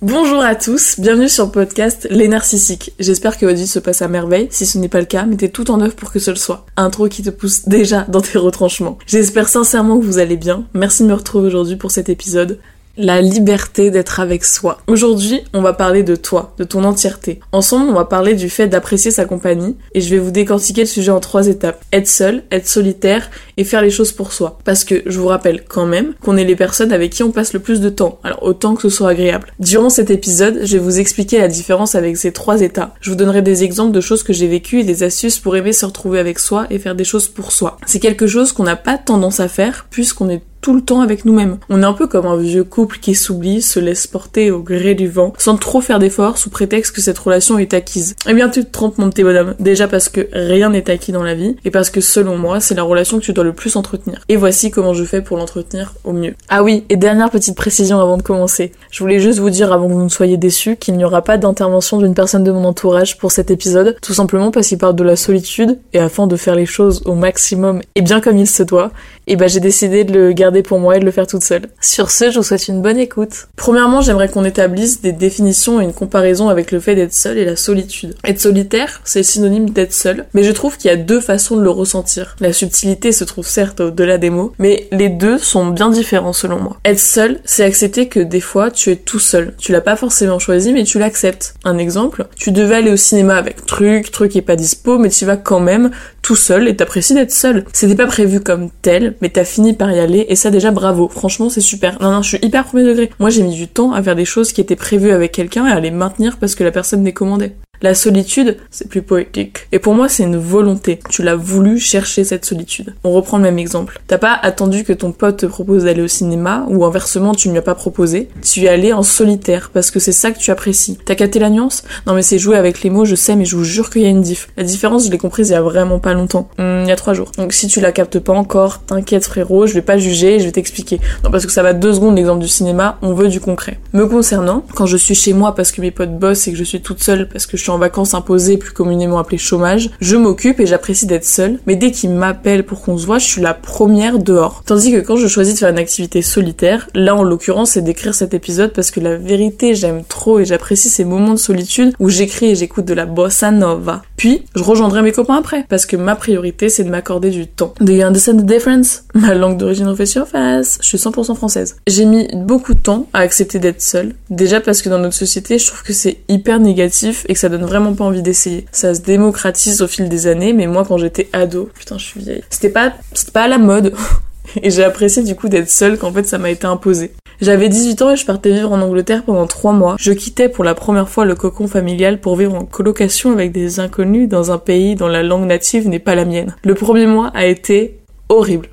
Bonjour à tous, bienvenue sur le podcast Les Narcissiques. J'espère que votre vie se passe à merveille. Si ce n'est pas le cas, mettez tout en œuvre pour que ce le soit. Intro qui te pousse déjà dans tes retranchements. J'espère sincèrement que vous allez bien. Merci de me retrouver aujourd'hui pour cet épisode la liberté d'être avec soi. Aujourd'hui, on va parler de toi, de ton entièreté. Ensemble, on va parler du fait d'apprécier sa compagnie et je vais vous décortiquer le sujet en trois étapes. Être seul, être solitaire et faire les choses pour soi. Parce que je vous rappelle quand même qu'on est les personnes avec qui on passe le plus de temps, alors autant que ce soit agréable. Durant cet épisode, je vais vous expliquer la différence avec ces trois états. Je vous donnerai des exemples de choses que j'ai vécues et des astuces pour aimer se retrouver avec soi et faire des choses pour soi. C'est quelque chose qu'on n'a pas tendance à faire puisqu'on est tout le temps avec nous-mêmes. On est un peu comme un vieux couple qui s'oublie, se laisse porter au gré du vent, sans trop faire d'efforts sous prétexte que cette relation est acquise. Eh bien tu te trompes mon petit bonhomme. Déjà parce que rien n'est acquis dans la vie, et parce que selon moi, c'est la relation que tu dois le plus entretenir. Et voici comment je fais pour l'entretenir au mieux. Ah oui, et dernière petite précision avant de commencer. Je voulais juste vous dire avant que vous ne soyez déçus qu'il n'y aura pas d'intervention d'une personne de mon entourage pour cet épisode, tout simplement parce qu'il parle de la solitude, et afin de faire les choses au maximum et bien comme il se doit, et bah j'ai décidé de le garder pour moi et de le faire toute seule. Sur ce, je vous souhaite une bonne écoute. Premièrement, j'aimerais qu'on établisse des définitions et une comparaison avec le fait d'être seul et la solitude. Être solitaire, c'est synonyme d'être seul, mais je trouve qu'il y a deux façons de le ressentir. La subtilité se trouve certes au-delà des mots, mais les deux sont bien différents selon moi. Être seul, c'est accepter que des fois tu es tout seul. Tu l'as pas forcément choisi, mais tu l'acceptes. Un exemple, tu devais aller au cinéma avec truc, truc est pas dispo, mais tu vas quand même tout seul et t'apprécies d'être seul. C'était pas prévu comme tel, mais t'as fini par y aller et ça déjà bravo. Franchement, c'est super. Non, non, je suis hyper premier degré. Moi, j'ai mis du temps à faire des choses qui étaient prévues avec quelqu'un et à les maintenir parce que la personne les commandait. La solitude, c'est plus poétique. Et pour moi, c'est une volonté. Tu l'as voulu chercher cette solitude. On reprend le même exemple. T'as pas attendu que ton pote te propose d'aller au cinéma, ou inversement, tu ne lui as pas proposé. Tu es allé en solitaire, parce que c'est ça que tu apprécies. T'as capté la nuance? Non mais c'est jouer avec les mots, je sais, mais je vous jure qu'il y a une diff. La différence, je l'ai comprise il y a vraiment pas longtemps. Hmm, il y a trois jours. Donc si tu la captes pas encore, t'inquiète frérot, je vais pas juger, je vais t'expliquer. Non parce que ça va deux secondes l'exemple du cinéma, on veut du concret. Me concernant, quand je suis chez moi parce que mes potes bossent et que je suis toute seule parce que je en vacances imposées, plus communément appelées chômage, je m'occupe et j'apprécie d'être seule, mais dès qu'ils m'appellent pour qu'on se voit, je suis la première dehors. Tandis que quand je choisis de faire une activité solitaire, là en l'occurrence c'est d'écrire cet épisode parce que la vérité j'aime trop et j'apprécie ces moments de solitude où j'écris et j'écoute de la bossa nova. Puis je rejoindrai mes copains après parce que ma priorité c'est de m'accorder du temps. Do you understand the difference? Ma langue d'origine fait surface. Je suis 100% française. J'ai mis beaucoup de temps à accepter d'être seule. Déjà parce que dans notre société je trouve que c'est hyper négatif et que ça donne vraiment pas envie d'essayer. Ça se démocratise au fil des années, mais moi quand j'étais ado, putain je suis vieille, c'était pas, c'était pas à la mode. Et j'ai apprécié du coup d'être seule qu'en fait ça m'a été imposé. J'avais 18 ans et je partais vivre en Angleterre pendant 3 mois. Je quittais pour la première fois le cocon familial pour vivre en colocation avec des inconnus dans un pays dont la langue native n'est pas la mienne. Le premier mois a été horrible.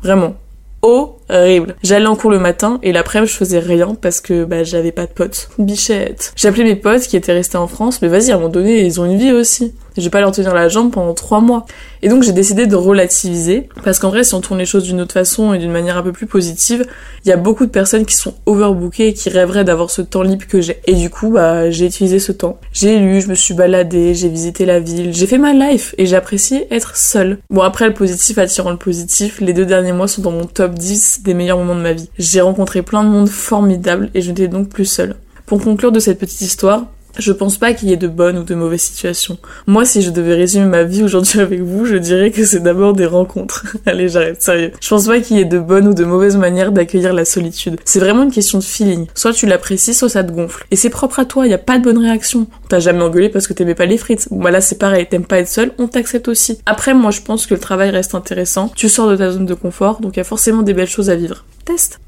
Vraiment. Horrible. J'allais en cours le matin et l'après-midi je faisais rien parce que bah j'avais pas de potes. Bichette. J'appelais mes potes qui étaient restés en France, mais vas-y à un moment donné ils ont une vie aussi je vais pas leur tenir la jambe pendant trois mois. Et donc j'ai décidé de relativiser, parce qu'en vrai si on tourne les choses d'une autre façon et d'une manière un peu plus positive, il y a beaucoup de personnes qui sont overbookées et qui rêveraient d'avoir ce temps libre que j'ai. Et du coup, bah j'ai utilisé ce temps. J'ai lu, je me suis baladée, j'ai visité la ville, j'ai fait ma life et j'ai apprécié être seule. Bon après le positif attirant le positif, les deux derniers mois sont dans mon top 10 des meilleurs moments de ma vie. J'ai rencontré plein de monde formidable et je n'étais donc plus seule. Pour conclure de cette petite histoire, je pense pas qu'il y ait de bonnes ou de mauvaises situations. Moi, si je devais résumer ma vie aujourd'hui avec vous, je dirais que c'est d'abord des rencontres. Allez, j'arrête, sérieux. Je pense pas qu'il y ait de bonnes ou de mauvaises manières d'accueillir la solitude. C'est vraiment une question de feeling. Soit tu l'apprécies, soit ça te gonfle. Et c'est propre à toi, y a pas de bonne réaction. T'as jamais engueulé parce que t'aimais pas les frites. Bon, bah là, c'est pareil, t'aimes pas être seul, on t'accepte aussi. Après, moi, je pense que le travail reste intéressant. Tu sors de ta zone de confort, donc y a forcément des belles choses à vivre.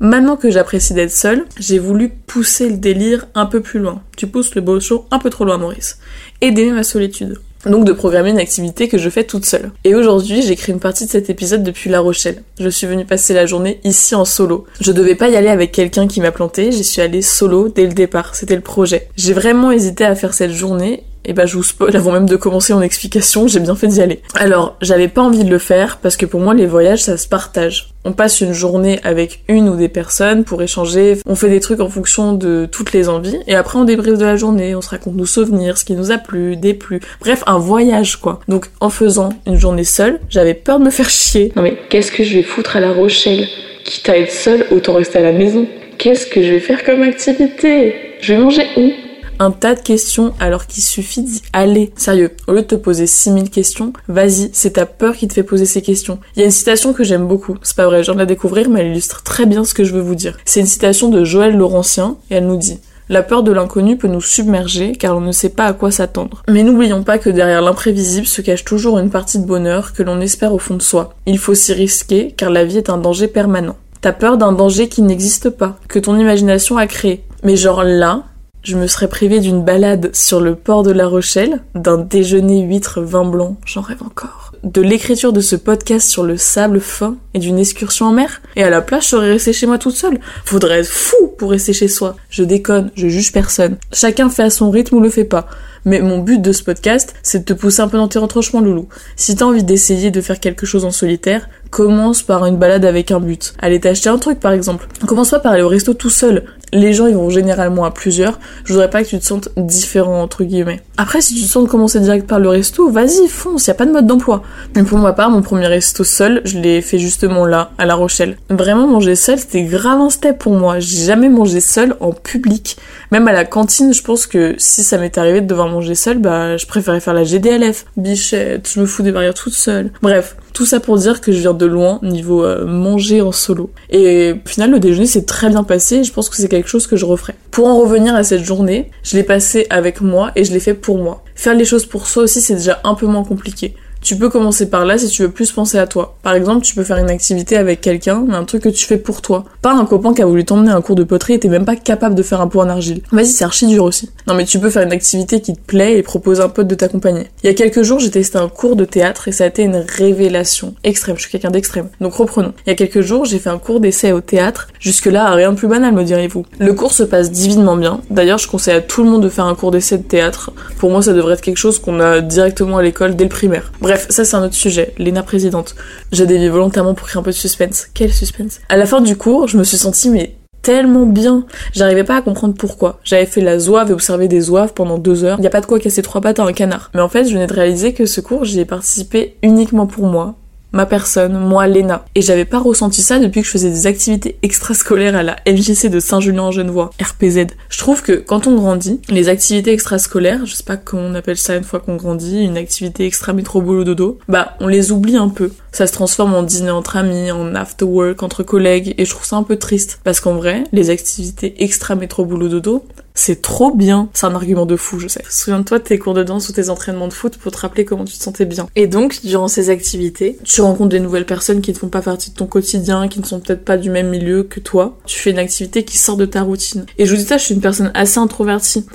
Maintenant que j'apprécie d'être seule, j'ai voulu pousser le délire un peu plus loin. Tu pousses le beau show un peu trop loin, Maurice. Et d'aimer ma solitude. Donc de programmer une activité que je fais toute seule. Et aujourd'hui, j'écris une partie de cet épisode depuis La Rochelle. Je suis venue passer la journée ici en solo. Je devais pas y aller avec quelqu'un qui m'a planté, j'y suis allée solo dès le départ, c'était le projet. J'ai vraiment hésité à faire cette journée et bah je vous spoil avant même de commencer mon explication, j'ai bien fait d'y aller. Alors, j'avais pas envie de le faire parce que pour moi les voyages ça se partage. On passe une journée avec une ou des personnes pour échanger, on fait des trucs en fonction de toutes les envies et après on débriefe de la journée, on se raconte nos souvenirs, ce qui nous a plu, déplu. Bref, un voyage quoi. Donc en faisant une journée seule, j'avais peur de me faire chier. Non mais qu'est-ce que je vais foutre à la Rochelle? Quitte à être seule, autant rester à la maison. Qu'est-ce que je vais faire comme activité? Je vais manger où? Un tas de questions alors qu'il suffit d'y aller. Sérieux, au lieu de te poser 6000 questions, vas-y, c'est ta peur qui te fait poser ces questions. Il y a une citation que j'aime beaucoup, c'est pas vrai, je viens de la découvrir, mais elle illustre très bien ce que je veux vous dire. C'est une citation de Joël Laurentien, et elle nous dit la peur de l'inconnu peut nous submerger car on ne sait pas à quoi s'attendre. Mais n'oublions pas que derrière l'imprévisible se cache toujours une partie de bonheur que l'on espère au fond de soi. Il faut s'y risquer car la vie est un danger permanent. T'as peur d'un danger qui n'existe pas, que ton imagination a créé. Mais genre là, je me serais privée d'une balade sur le port de La Rochelle, d'un déjeuner huître vin blanc, j'en rêve encore, de l'écriture de ce podcast sur le sable fin et d'une excursion en mer. Et à la place, je serais restée chez moi toute seule. Faudrait être fou pour rester chez soi. Je déconne, je juge personne. Chacun fait à son rythme ou le fait pas. Mais mon but de ce podcast, c'est de te pousser un peu dans tes retranchements, loulou. Si t'as envie d'essayer de faire quelque chose en solitaire, commence par une balade avec un but. Allez t'acheter un truc, par exemple. Commence pas par aller au resto tout seul les gens ils vont généralement à plusieurs. Je voudrais pas que tu te sentes différent entre guillemets. Après si tu te sens de commencer direct par le resto, vas-y fonce, y a pas de mode d'emploi. Mais pour ma part, mon premier resto seul, je l'ai fait justement là, à La Rochelle. Vraiment manger seul, c'était grave un step pour moi. J'ai jamais mangé seul en public. Même à la cantine, je pense que si ça m'était arrivé de devoir manger seul, bah je préférais faire la GDLF. Bichette, je me fous des barrières toute seule. Bref, tout ça pour dire que je viens de loin niveau euh, manger en solo. Et au final, le déjeuner s'est très bien passé. Je pense que c'est chose que je referai. Pour en revenir à cette journée, je l'ai passé avec moi et je l'ai fait pour moi. Faire les choses pour soi aussi, c'est déjà un peu moins compliqué. Tu peux commencer par là si tu veux plus penser à toi. Par exemple, tu peux faire une activité avec quelqu'un, un truc que tu fais pour toi. Pas un copain qui a voulu t'emmener un cours de poterie et t'es même pas capable de faire un pot en argile. Vas-y, c'est archi dur aussi. Non mais tu peux faire une activité qui te plaît et proposer un pote de t'accompagner. Il y a quelques jours, j'ai testé un cours de théâtre et ça a été une révélation extrême. Je suis quelqu'un d'extrême. Donc reprenons. Il y a quelques jours, j'ai fait un cours d'essai au théâtre. Jusque-là, rien de plus banal, me direz-vous. Le cours se passe divinement bien. D'ailleurs, je conseille à tout le monde de faire un cours d'essai de théâtre. Pour moi, ça devrait être quelque chose qu'on a directement à l'école dès le primaire. Bref, ça c'est un autre sujet. Léna présidente. J'ai dévié volontairement pour créer un peu de suspense. Quel suspense? À la fin du cours, je me suis sentie mais tellement bien. J'arrivais pas à comprendre pourquoi. J'avais fait la zouave et observé des zouaves pendant deux heures. Il y a pas de quoi casser trois pattes à un canard. Mais en fait, je venais de réaliser que ce cours, j'y ai participé uniquement pour moi, ma personne, moi, Léna. Et j'avais pas ressenti ça depuis que je faisais des activités extrascolaires à la MJC de Saint-Julien-en-Genevois, RPZ. Je trouve que quand on grandit, les activités extrascolaires, je sais pas comment on appelle ça une fois qu'on grandit, une activité extra métro boulot dodo, bah on les oublie un peu. Ça se transforme en dîner entre amis, en after work entre collègues, et je trouve ça un peu triste. Parce qu'en vrai, les activités extra métro boulot dodo, c'est trop bien. C'est un argument de fou, je sais. Souviens-toi de tes cours de danse ou tes entraînements de foot pour te rappeler comment tu te sentais bien. Et donc, durant ces activités, tu rencontres des nouvelles personnes qui ne font pas partie de ton quotidien, qui ne sont peut-être pas du même milieu que toi. Tu fais une activité qui sort de ta routine. Et je vous dis ça, je suis une personne assez introvertie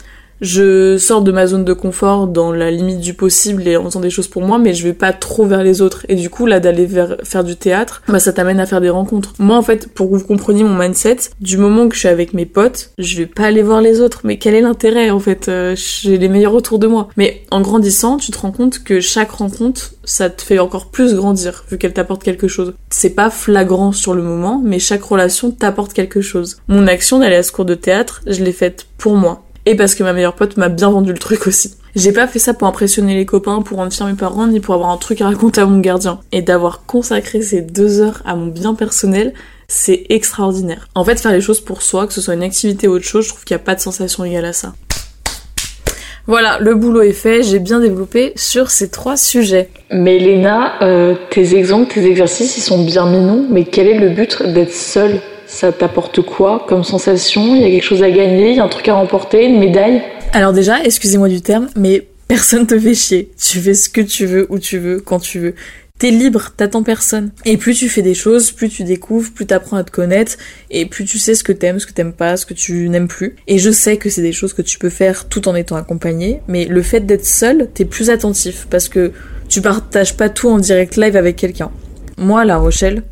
je sors de ma zone de confort dans la limite du possible et en faisant des choses pour moi, mais je vais pas trop vers les autres. Et du coup, là, d'aller faire du théâtre, bah ça t'amène à faire des rencontres. Moi, en fait, pour que vous compreniez mon mindset, du moment que je suis avec mes potes, je vais pas aller voir les autres. Mais quel est l'intérêt, en fait? Euh, J'ai les meilleurs autour de moi. Mais en grandissant, tu te rends compte que chaque rencontre, ça te fait encore plus grandir, vu qu'elle t'apporte quelque chose. C'est pas flagrant sur le moment, mais chaque relation t'apporte quelque chose. Mon action d'aller à ce cours de théâtre, je l'ai faite pour moi et parce que ma meilleure pote m'a bien vendu le truc aussi. J'ai pas fait ça pour impressionner les copains, pour rendre fiers mes parents, ni pour avoir un truc à raconter à mon gardien. Et d'avoir consacré ces deux heures à mon bien personnel, c'est extraordinaire. En fait, faire les choses pour soi, que ce soit une activité ou autre chose, je trouve qu'il n'y a pas de sensation égale à ça. Voilà, le boulot est fait, j'ai bien développé sur ces trois sujets. Mais Léna, euh, tes exemples, tes exercices, ils sont bien mignons, mais quel est le but d'être seule? Ça t'apporte quoi comme sensation? Il y a quelque chose à gagner Il y a un truc à remporter Une médaille? Alors déjà, excusez-moi du terme, mais personne te fait chier. Tu fais ce que tu veux, où tu veux, quand tu veux. T'es libre, t'attends personne. Et plus tu fais des choses, plus tu découvres, plus t'apprends à te connaître, et plus tu sais ce que t'aimes, ce que t'aimes pas, ce que tu n'aimes plus. Et je sais que c'est des choses que tu peux faire tout en étant accompagné, mais le fait d'être seul, t'es plus attentif, parce que tu partages pas tout en direct live avec quelqu'un. Moi, La Rochelle,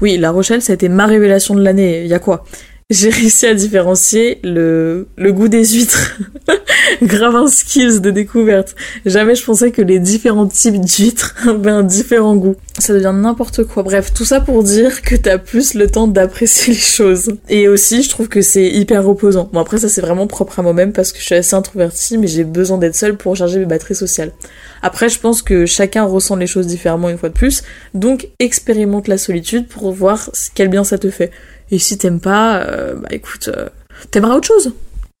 oui, La Rochelle, ça a été ma révélation de l'année. Y a quoi? J'ai réussi à différencier le goût des huîtres grave un skills de découverte. Jamais je pensais que les différents types d'huîtres avaient un différent goût. Ça devient n'importe quoi. Bref, tout ça pour dire que t'as plus le temps d'apprécier les choses. Et aussi, je trouve que c'est hyper reposant. Bon après ça c'est vraiment propre à moi-même parce que je suis assez introvertie mais j'ai besoin d'être seule pour charger mes batteries sociales. Après je pense que chacun ressent les choses différemment une fois de plus. Donc expérimente la solitude pour voir quel bien ça te fait. Et si t'aimes pas, euh, bah écoute, euh, t'aimeras autre chose.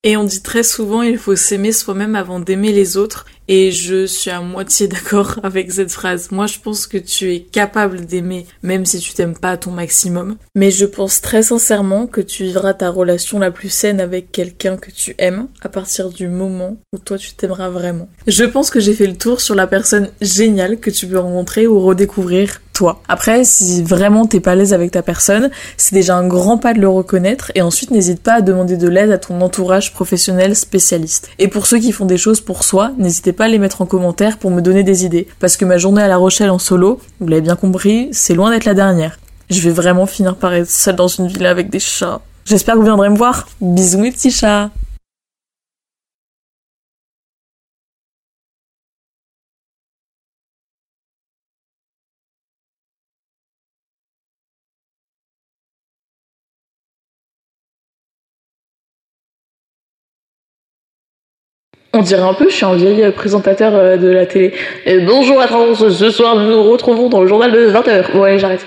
Et on dit très souvent il faut s'aimer soi-même avant d'aimer les autres. Et je suis à moitié d'accord avec cette phrase. Moi, je pense que tu es capable d'aimer, même si tu t'aimes pas à ton maximum. Mais je pense très sincèrement que tu vivras ta relation la plus saine avec quelqu'un que tu aimes à partir du moment où toi tu t'aimeras vraiment. Je pense que j'ai fait le tour sur la personne géniale que tu peux rencontrer ou redécouvrir toi. Après, si vraiment t'es pas à l'aise avec ta personne, c'est déjà un grand pas de le reconnaître et ensuite n'hésite pas à demander de l'aide à ton entourage professionnel spécialiste. Et pour ceux qui font des choses pour soi, n'hésitez pas les mettre en commentaire pour me donner des idées. Parce que ma journée à La Rochelle en solo, vous l'avez bien compris, c'est loin d'être la dernière. Je vais vraiment finir par être seule dans une villa avec des chats. J'espère que vous viendrez me voir. Bisous mes petits chats On dirait un peu, je suis un vieil présentateur euh, de la télé. bonjour à tous, ce soir nous nous retrouvons dans le journal de 20h. Ouais, j'arrête.